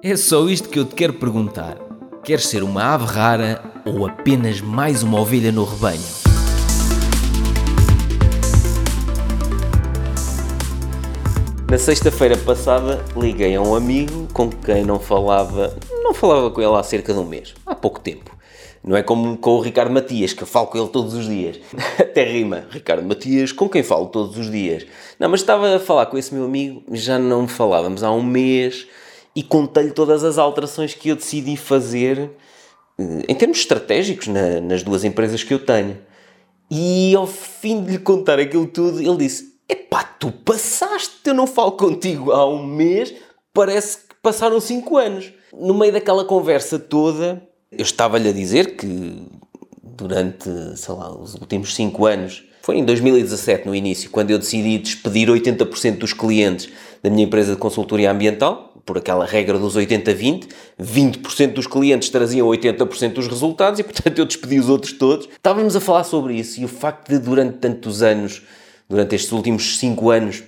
É só isto que eu te quero perguntar. Queres ser uma ave rara ou apenas mais uma ovelha no rebanho? Na sexta-feira passada liguei a um amigo com quem não falava, não falava com ele há cerca de um mês, há pouco tempo. Não é como com o Ricardo Matias, que eu falo com ele todos os dias. Até rima. Ricardo Matias, com quem falo todos os dias. Não, mas estava a falar com esse meu amigo, já não falávamos há um mês e contei-lhe todas as alterações que eu decidi fazer eh, em termos estratégicos na, nas duas empresas que eu tenho. E ao fim de lhe contar aquilo tudo, ele disse: Epá, tu passaste, eu não falo contigo há um mês, parece que passaram cinco anos. No meio daquela conversa toda, eu estava-lhe a dizer que durante, sei lá, os últimos 5 anos, foi em 2017 no início, quando eu decidi despedir 80% dos clientes da minha empresa de consultoria ambiental, por aquela regra dos 80-20, 20%, dos clientes traziam 80% dos resultados e, portanto, eu despedi os outros todos. Estávamos a falar sobre isso e o facto de, durante tantos anos, durante estes últimos 5 anos,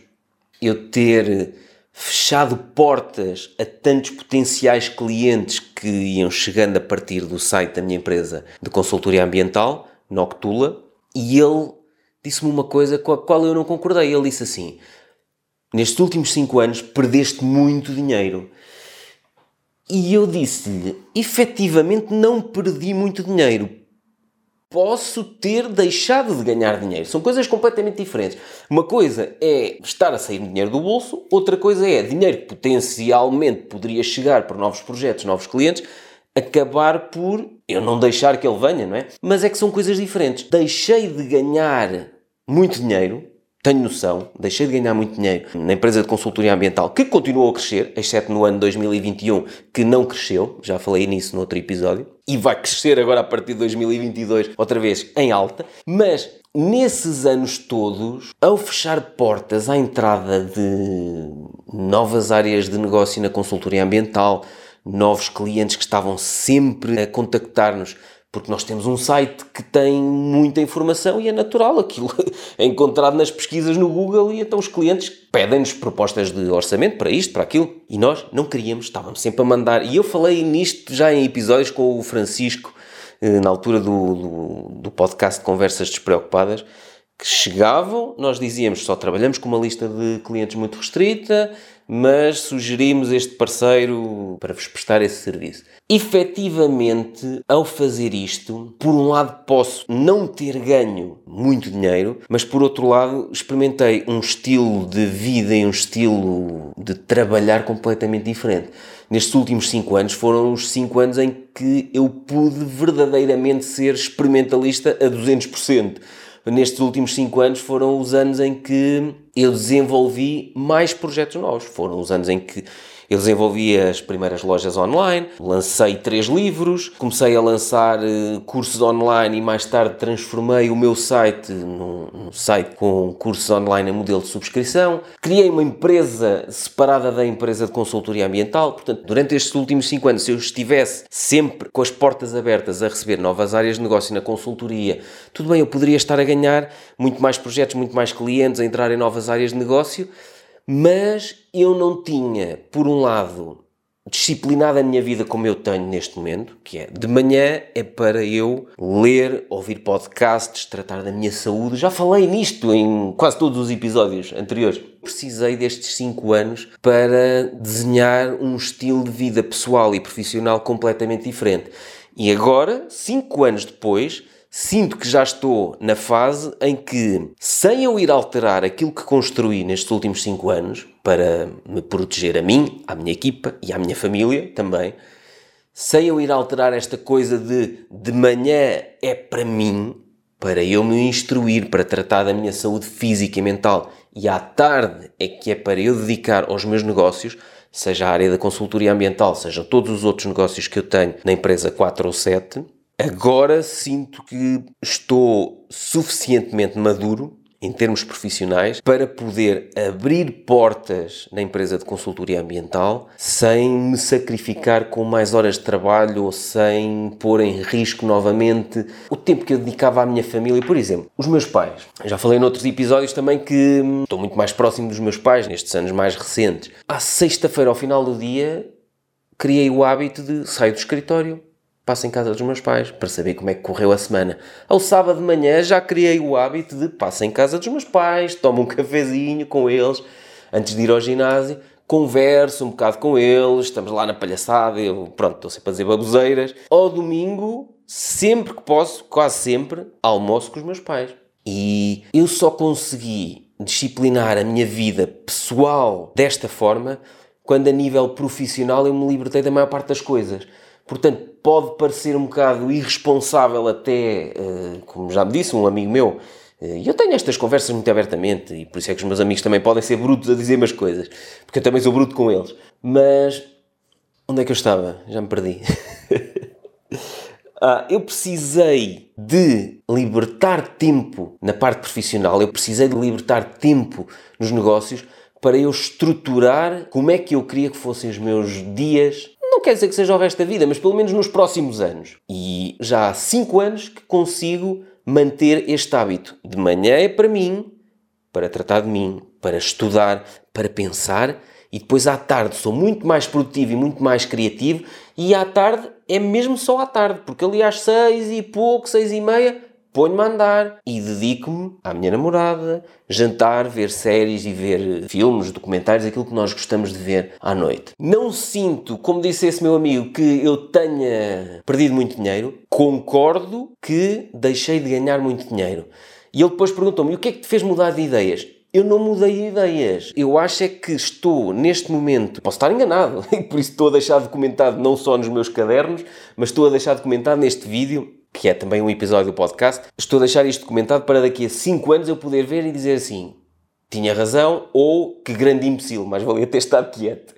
eu ter fechado portas a tantos potenciais clientes que iam chegando a partir do site da minha empresa de consultoria ambiental, Noctula, e ele disse-me uma coisa com a qual eu não concordei. Ele disse assim: Nestes últimos 5 anos perdeste muito dinheiro. E eu disse-lhe: efetivamente não perdi muito dinheiro posso ter deixado de ganhar dinheiro. São coisas completamente diferentes. Uma coisa é estar a sair dinheiro do bolso, outra coisa é dinheiro que potencialmente poderia chegar para novos projetos, novos clientes, acabar por eu não deixar que ele venha, não é? Mas é que são coisas diferentes. Deixei de ganhar muito dinheiro tenho noção, deixei de ganhar muito dinheiro na empresa de consultoria ambiental, que continuou a crescer, exceto no ano 2021, que não cresceu, já falei nisso no outro episódio, e vai crescer agora a partir de 2022, outra vez em alta, mas nesses anos todos, ao fechar portas à entrada de novas áreas de negócio na consultoria ambiental, novos clientes que estavam sempre a contactar-nos porque nós temos um site que tem muita informação e é natural aquilo é encontrado nas pesquisas no Google e então os clientes pedem-nos propostas de orçamento para isto, para aquilo e nós não queríamos, estávamos sempre a mandar. E eu falei nisto já em episódios com o Francisco, eh, na altura do, do, do podcast Conversas Despreocupadas, que chegavam, nós dizíamos só trabalhamos com uma lista de clientes muito restrita, mas sugerimos este parceiro para vos prestar esse serviço. Efetivamente, ao fazer isto, por um lado posso não ter ganho muito dinheiro, mas por outro lado experimentei um estilo de vida e um estilo de trabalhar completamente diferente. Nestes últimos 5 anos foram os 5 anos em que eu pude verdadeiramente ser experimentalista a 200% nestes últimos 5 anos foram os anos em que eu desenvolvi mais projetos novos. Foram os anos em que eu desenvolvi as primeiras lojas online, lancei três livros, comecei a lançar eh, cursos online e mais tarde transformei o meu site num, num site com cursos online em modelo de subscrição. Criei uma empresa separada da empresa de consultoria ambiental. Portanto, durante estes últimos cinco anos, se eu estivesse sempre com as portas abertas a receber novas áreas de negócio na consultoria, tudo bem, eu poderia estar a ganhar muito mais projetos, muito mais clientes, a entrar em novas áreas de negócio mas eu não tinha, por um lado, disciplinado a minha vida como eu tenho neste momento, que é de manhã é para eu ler, ouvir podcasts, tratar da minha saúde. Já falei nisto em quase todos os episódios anteriores. Precisei destes 5 anos para desenhar um estilo de vida pessoal e profissional completamente diferente. E agora, 5 anos depois, sinto que já estou na fase em que, sem eu ir alterar aquilo que construí nestes últimos 5 anos, para me proteger a mim, à minha equipa e à minha família também, sem eu ir alterar esta coisa de de manhã é para mim, para eu me instruir, para tratar da minha saúde física e mental, e à tarde é que é para eu dedicar aos meus negócios, seja a área da consultoria ambiental, seja todos os outros negócios que eu tenho na empresa 4 ou 7, Agora sinto que estou suficientemente maduro em termos profissionais para poder abrir portas na empresa de consultoria ambiental sem me sacrificar com mais horas de trabalho ou sem pôr em risco novamente o tempo que eu dedicava à minha família. Por exemplo, os meus pais. Já falei noutros episódios também que estou muito mais próximo dos meus pais nestes anos mais recentes. À sexta-feira, ao final do dia, criei o hábito de sair do escritório, passo em casa dos meus pais para saber como é que correu a semana. Ao sábado de manhã já criei o hábito de passo em casa dos meus pais, tomo um cafezinho com eles antes de ir ao ginásio, converso um bocado com eles, estamos lá na palhaçada, eu, pronto, estou sempre a dizer baboseiras. Ao domingo, sempre que posso, quase sempre, almoço com os meus pais. E eu só consegui disciplinar a minha vida pessoal desta forma quando a nível profissional eu me libertei da maior parte das coisas. Portanto, pode parecer um bocado irresponsável até, eh, como já me disse um amigo meu, eh, e eu tenho estas conversas muito abertamente, e por isso é que os meus amigos também podem ser brutos a dizer umas coisas, porque eu também sou bruto com eles. Mas, onde é que eu estava? Já me perdi. ah, eu precisei de libertar tempo na parte profissional, eu precisei de libertar tempo nos negócios para eu estruturar como é que eu queria que fossem os meus dias não quer dizer que seja o resto da vida, mas pelo menos nos próximos anos. E já há 5 anos que consigo manter este hábito. De manhã é para mim, para tratar de mim, para estudar, para pensar, e depois à tarde sou muito mais produtivo e muito mais criativo, e à tarde é mesmo só à tarde, porque ali às seis e pouco, seis e meia, ponho-me a andar e dedico-me à minha namorada, jantar, ver séries e ver filmes, documentários, aquilo que nós gostamos de ver à noite. Não sinto, como disse esse meu amigo, que eu tenha perdido muito dinheiro. Concordo que deixei de ganhar muito dinheiro. E ele depois perguntou-me: o que é que te fez mudar de ideias? Eu não mudei de ideias. Eu acho é que estou, neste momento, posso estar enganado, por isso estou a deixar documentado não só nos meus cadernos, mas estou a deixar documentado neste vídeo que é também um episódio do podcast, estou a deixar isto documentado para daqui a 5 anos eu poder ver e dizer assim: tinha razão ou que grande imbecil, mas valia ter estado quieto.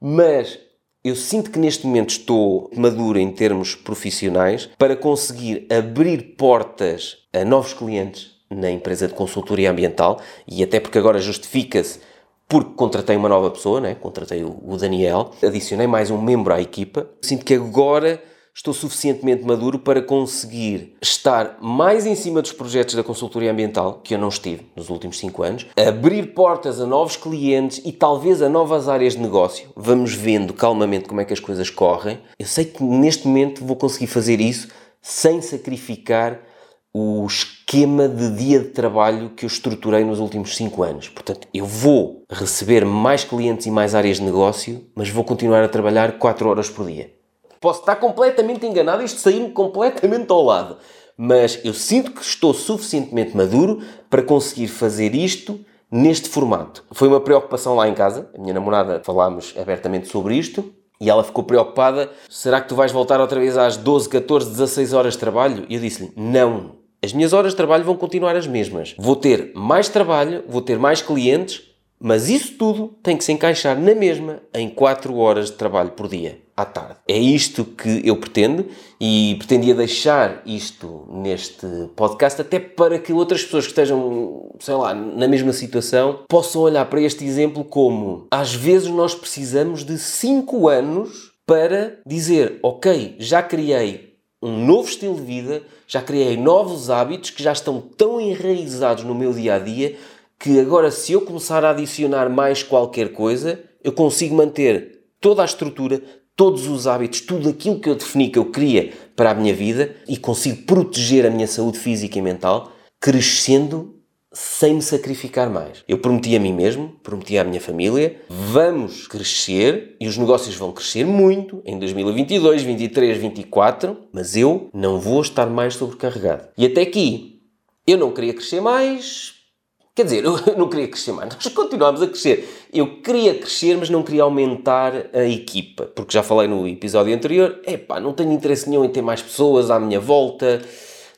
Mas eu sinto que neste momento estou maduro em termos profissionais para conseguir abrir portas a novos clientes na empresa de consultoria ambiental e até porque agora justifica-se porque contratei uma nova pessoa, né? contratei o Daniel, adicionei mais um membro à equipa. Sinto que agora estou suficientemente maduro para conseguir estar mais em cima dos projetos da consultoria ambiental, que eu não estive nos últimos 5 anos, abrir portas a novos clientes e talvez a novas áreas de negócio. Vamos vendo calmamente como é que as coisas correm. Eu sei que neste momento vou conseguir fazer isso sem sacrificar o esquema de dia de trabalho que eu estruturei nos últimos 5 anos. Portanto, eu vou receber mais clientes e mais áreas de negócio, mas vou continuar a trabalhar 4 horas por dia. Posso estar completamente enganado, isto sair-me completamente ao lado. Mas eu sinto que estou suficientemente maduro para conseguir fazer isto neste formato. Foi uma preocupação lá em casa. A minha namorada falámos abertamente sobre isto. E ela ficou preocupada. Será que tu vais voltar outra vez às 12, 14, 16 horas de trabalho? E eu disse-lhe, não. As minhas horas de trabalho vão continuar as mesmas. Vou ter mais trabalho, vou ter mais clientes, mas isso tudo tem que se encaixar na mesma em 4 horas de trabalho por dia, à tarde. É isto que eu pretendo e pretendia deixar isto neste podcast até para que outras pessoas que estejam, sei lá, na mesma situação possam olhar para este exemplo como às vezes nós precisamos de 5 anos para dizer, ok, já criei um novo estilo de vida, já criei novos hábitos que já estão tão enraizados no meu dia a dia que agora, se eu começar a adicionar mais qualquer coisa, eu consigo manter toda a estrutura, todos os hábitos, tudo aquilo que eu defini que eu queria para a minha vida e consigo proteger a minha saúde física e mental, crescendo sem me sacrificar mais. Eu prometi a mim mesmo, prometi à minha família, vamos crescer e os negócios vão crescer muito em 2022, 2023, 2024, mas eu não vou estar mais sobrecarregado. E até aqui, eu não queria crescer mais, Quer dizer, eu não queria crescer mais, nós continuámos a crescer. Eu queria crescer, mas não queria aumentar a equipa, porque já falei no episódio anterior, epá, não tenho interesse nenhum em ter mais pessoas à minha volta.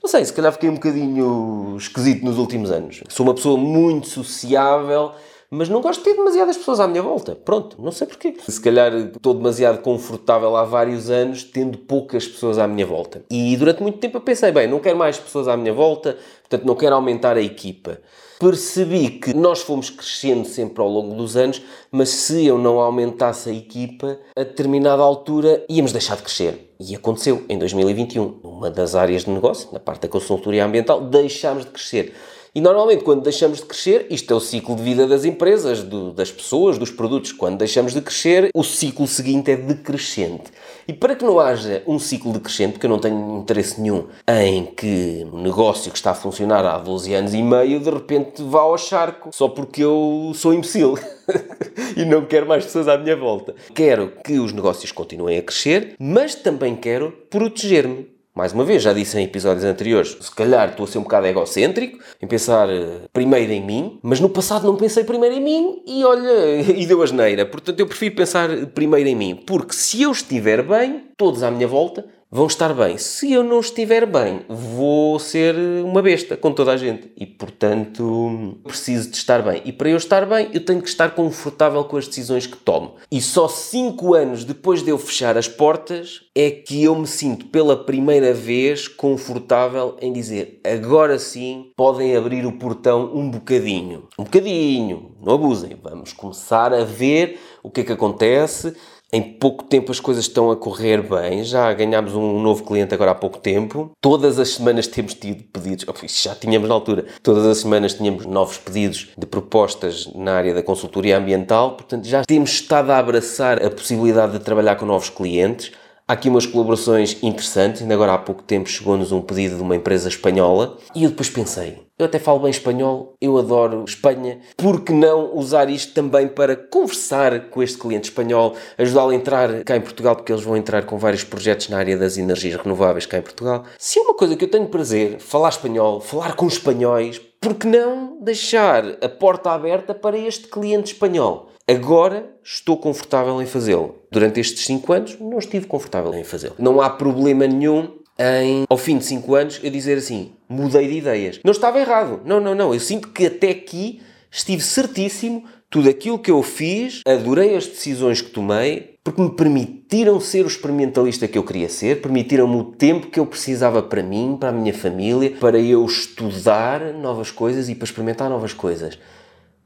Não sei, se calhar fiquei um bocadinho esquisito nos últimos anos. Sou uma pessoa muito sociável, mas não gosto de ter demasiadas pessoas à minha volta. Pronto, não sei porquê. Se calhar estou demasiado confortável há vários anos tendo poucas pessoas à minha volta. E durante muito tempo eu pensei, bem, não quero mais pessoas à minha volta, portanto não quero aumentar a equipa percebi que nós fomos crescendo sempre ao longo dos anos, mas se eu não aumentasse a equipa, a determinada altura íamos deixar de crescer. E aconteceu em 2021, numa das áreas de negócio, na parte da consultoria ambiental, deixámos de crescer. E normalmente, quando deixamos de crescer, isto é o ciclo de vida das empresas, do, das pessoas, dos produtos. Quando deixamos de crescer, o ciclo seguinte é decrescente. E para que não haja um ciclo decrescente, porque eu não tenho interesse nenhum em que um negócio que está a funcionar há 12 anos e meio de repente vá ao charco só porque eu sou imbecil e não quero mais pessoas à minha volta. Quero que os negócios continuem a crescer, mas também quero proteger-me. Mais uma vez, já disse em episódios anteriores, se calhar estou a ser um bocado egocêntrico, em pensar uh, primeiro em mim, mas no passado não pensei primeiro em mim e olha, e deu asneira. Portanto, eu prefiro pensar primeiro em mim, porque se eu estiver bem, todos à minha volta vão estar bem. Se eu não estiver bem, vou ser uma besta com toda a gente. E, portanto, preciso de estar bem. E para eu estar bem, eu tenho que estar confortável com as decisões que tomo. E só 5 anos depois de eu fechar as portas é que eu me sinto pela primeira vez confortável em dizer agora sim podem abrir o portão um bocadinho. Um bocadinho, não abusem. Vamos começar a ver o que é que acontece em pouco tempo as coisas estão a correr bem. Já ganhámos um novo cliente agora há pouco tempo. Todas as semanas temos tido pedidos. Oh, já tínhamos na altura. Todas as semanas tínhamos novos pedidos de propostas na área da consultoria ambiental. Portanto, já temos estado a abraçar a possibilidade de trabalhar com novos clientes. Há aqui umas colaborações interessantes. Ainda agora há pouco tempo chegou-nos um pedido de uma empresa espanhola e eu depois pensei: eu até falo bem espanhol, eu adoro Espanha, por que não usar isto também para conversar com este cliente espanhol, ajudá-lo a entrar cá em Portugal, porque eles vão entrar com vários projetos na área das energias renováveis cá em Portugal. Se é uma coisa que eu tenho prazer, falar espanhol, falar com espanhóis, por que não deixar a porta aberta para este cliente espanhol? Agora estou confortável em fazê-lo. Durante estes 5 anos não estive confortável em fazê-lo. Não há problema nenhum em, ao fim de 5 anos, eu dizer assim: mudei de ideias. Não estava errado. Não, não, não. Eu sinto que até aqui estive certíssimo. Tudo aquilo que eu fiz, adorei as decisões que tomei, porque me permitiram ser o experimentalista que eu queria ser, permitiram-me o tempo que eu precisava para mim, para a minha família, para eu estudar novas coisas e para experimentar novas coisas.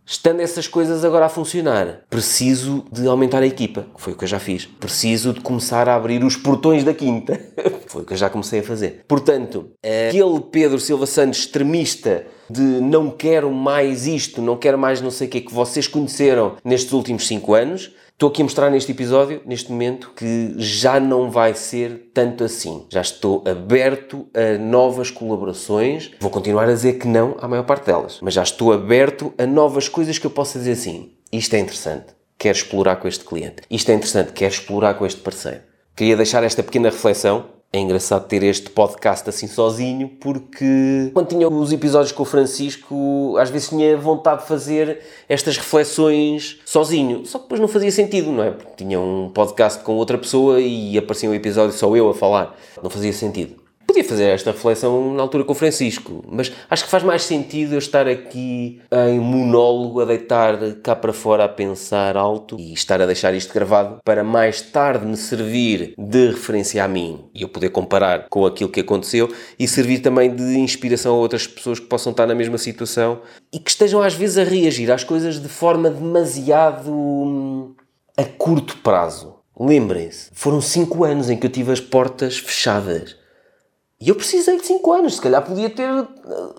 Estando essas coisas agora a funcionar, preciso de aumentar a equipa, que foi o que eu já fiz. Preciso de começar a abrir os portões da quinta, foi o que eu já comecei a fazer. Portanto, aquele Pedro Silva Santos extremista de não quero mais isto, não quero mais não sei o que que vocês conheceram nestes últimos 5 anos, Estou aqui a mostrar neste episódio, neste momento, que já não vai ser tanto assim. Já estou aberto a novas colaborações. Vou continuar a dizer que não à maior parte delas, mas já estou aberto a novas coisas que eu possa dizer assim. Isto é interessante, quero explorar com este cliente. Isto é interessante, quero explorar com este parceiro. Queria deixar esta pequena reflexão é engraçado ter este podcast assim sozinho, porque quando tinha os episódios com o Francisco, às vezes tinha vontade de fazer estas reflexões sozinho. Só que depois não fazia sentido, não é? Porque tinha um podcast com outra pessoa e aparecia um episódio só eu a falar. Não fazia sentido. Fazer esta reflexão na altura com o Francisco, mas acho que faz mais sentido eu estar aqui em monólogo, a deitar cá para fora, a pensar alto e estar a deixar isto gravado para mais tarde me servir de referência a mim e eu poder comparar com aquilo que aconteceu e servir também de inspiração a outras pessoas que possam estar na mesma situação e que estejam às vezes a reagir às coisas de forma demasiado hum, a curto prazo. Lembrem-se, foram 5 anos em que eu tive as portas fechadas. E eu precisei de 5 anos. Se calhar podia ter eh,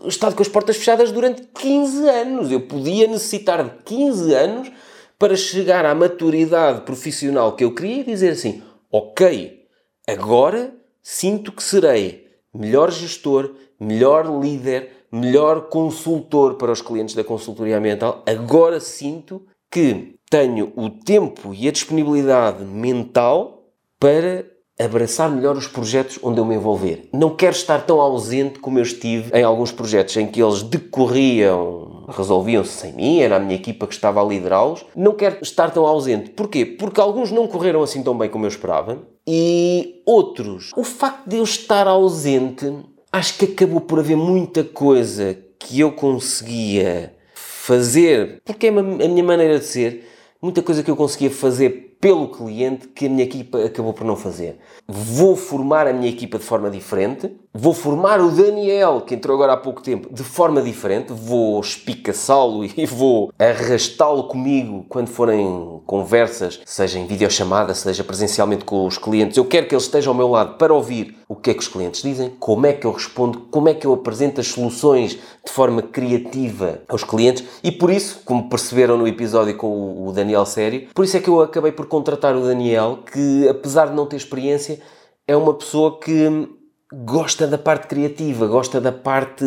estado com as portas fechadas durante 15 anos. Eu podia necessitar de 15 anos para chegar à maturidade profissional que eu queria e dizer assim: ok, agora sinto que serei melhor gestor, melhor líder, melhor consultor para os clientes da consultoria ambiental. Agora sinto que tenho o tempo e a disponibilidade mental para abraçar melhor os projetos onde eu me envolver. Não quero estar tão ausente como eu estive em alguns projetos em que eles decorriam, resolviam-se sem mim, era a minha equipa que estava a liderá-los. Não quero estar tão ausente. Porquê? Porque alguns não correram assim tão bem como eu esperava e outros, o facto de eu estar ausente, acho que acabou por haver muita coisa que eu conseguia fazer, porque é a minha maneira de ser, muita coisa que eu conseguia fazer pelo cliente que a minha equipa acabou por não fazer. Vou formar a minha equipa de forma diferente, vou formar o Daniel, que entrou agora há pouco tempo, de forma diferente, vou espicaçá-lo e vou arrastá-lo comigo quando forem conversas, seja em videochamada, seja presencialmente com os clientes. Eu quero que ele esteja ao meu lado para ouvir o que é que os clientes dizem, como é que eu respondo, como é que eu apresento as soluções de forma criativa aos clientes e por isso, como perceberam no episódio com o Daniel Sério, por isso é que eu acabei por contratar o Daniel, que apesar de não ter experiência, é uma pessoa que gosta da parte criativa, gosta da parte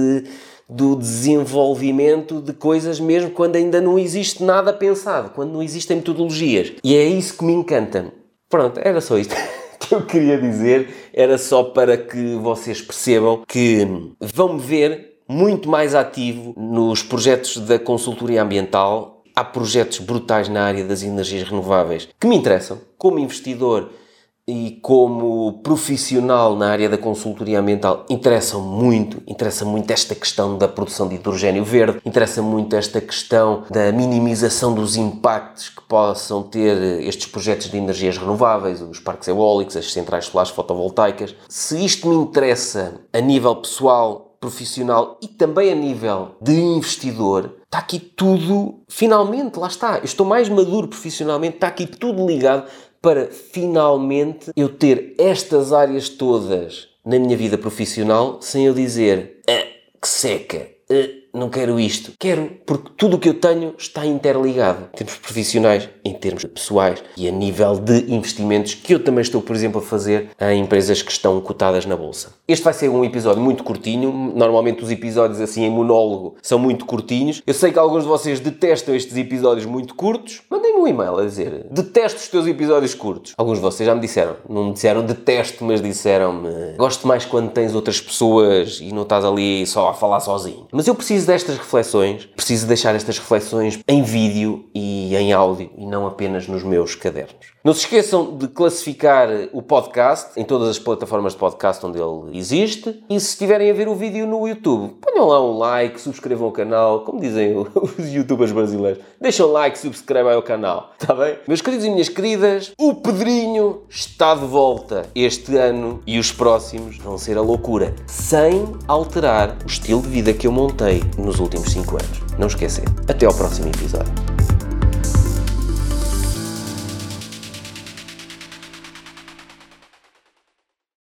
do desenvolvimento de coisas mesmo quando ainda não existe nada pensado, quando não existem metodologias. E é isso que me encanta. Pronto, era só isto que eu queria dizer. Era só para que vocês percebam que vão me ver muito mais ativo nos projetos da consultoria ambiental. Há projetos brutais na área das energias renováveis que me interessam como investidor e como profissional na área da consultoria ambiental interessa muito, interessa muito esta questão da produção de hidrogênio verde, interessa muito esta questão da minimização dos impactos que possam ter estes projetos de energias renováveis, os parques eólicos, as centrais solares fotovoltaicas. Se isto me interessa a nível pessoal, profissional e também a nível de investidor, está aqui tudo, finalmente, lá está, eu estou mais maduro profissionalmente, está aqui tudo ligado para finalmente eu ter estas áreas todas na minha vida profissional sem eu dizer ah, que seca, ah, não quero isto. Quero porque tudo o que eu tenho está interligado, em termos profissionais, em termos pessoais e a nível de investimentos que eu também estou, por exemplo, a fazer em empresas que estão cotadas na bolsa. Este vai ser um episódio muito curtinho. Normalmente os episódios assim em monólogo são muito curtinhos. Eu sei que alguns de vocês detestam estes episódios muito curtos. Mandem-me um e-mail a dizer detesto os teus episódios curtos. Alguns de vocês já me disseram. Não me disseram detesto, mas disseram-me gosto mais quando tens outras pessoas e não estás ali só a falar sozinho. Mas eu preciso destas reflexões, preciso deixar estas reflexões em vídeo e em áudio e não apenas nos meus cadernos. Não se esqueçam de classificar o podcast em todas as plataformas de podcast onde ele existe. E se estiverem a ver o vídeo no YouTube, ponham lá um like, subscrevam o canal, como dizem os youtubers brasileiros. Deixem um like, subscrevam ao canal, está bem? Meus queridos e minhas queridas, o Pedrinho está de volta. Este ano e os próximos vão ser a loucura, sem alterar o estilo de vida que eu montei nos últimos 5 anos. Não esquecer. Até ao próximo episódio.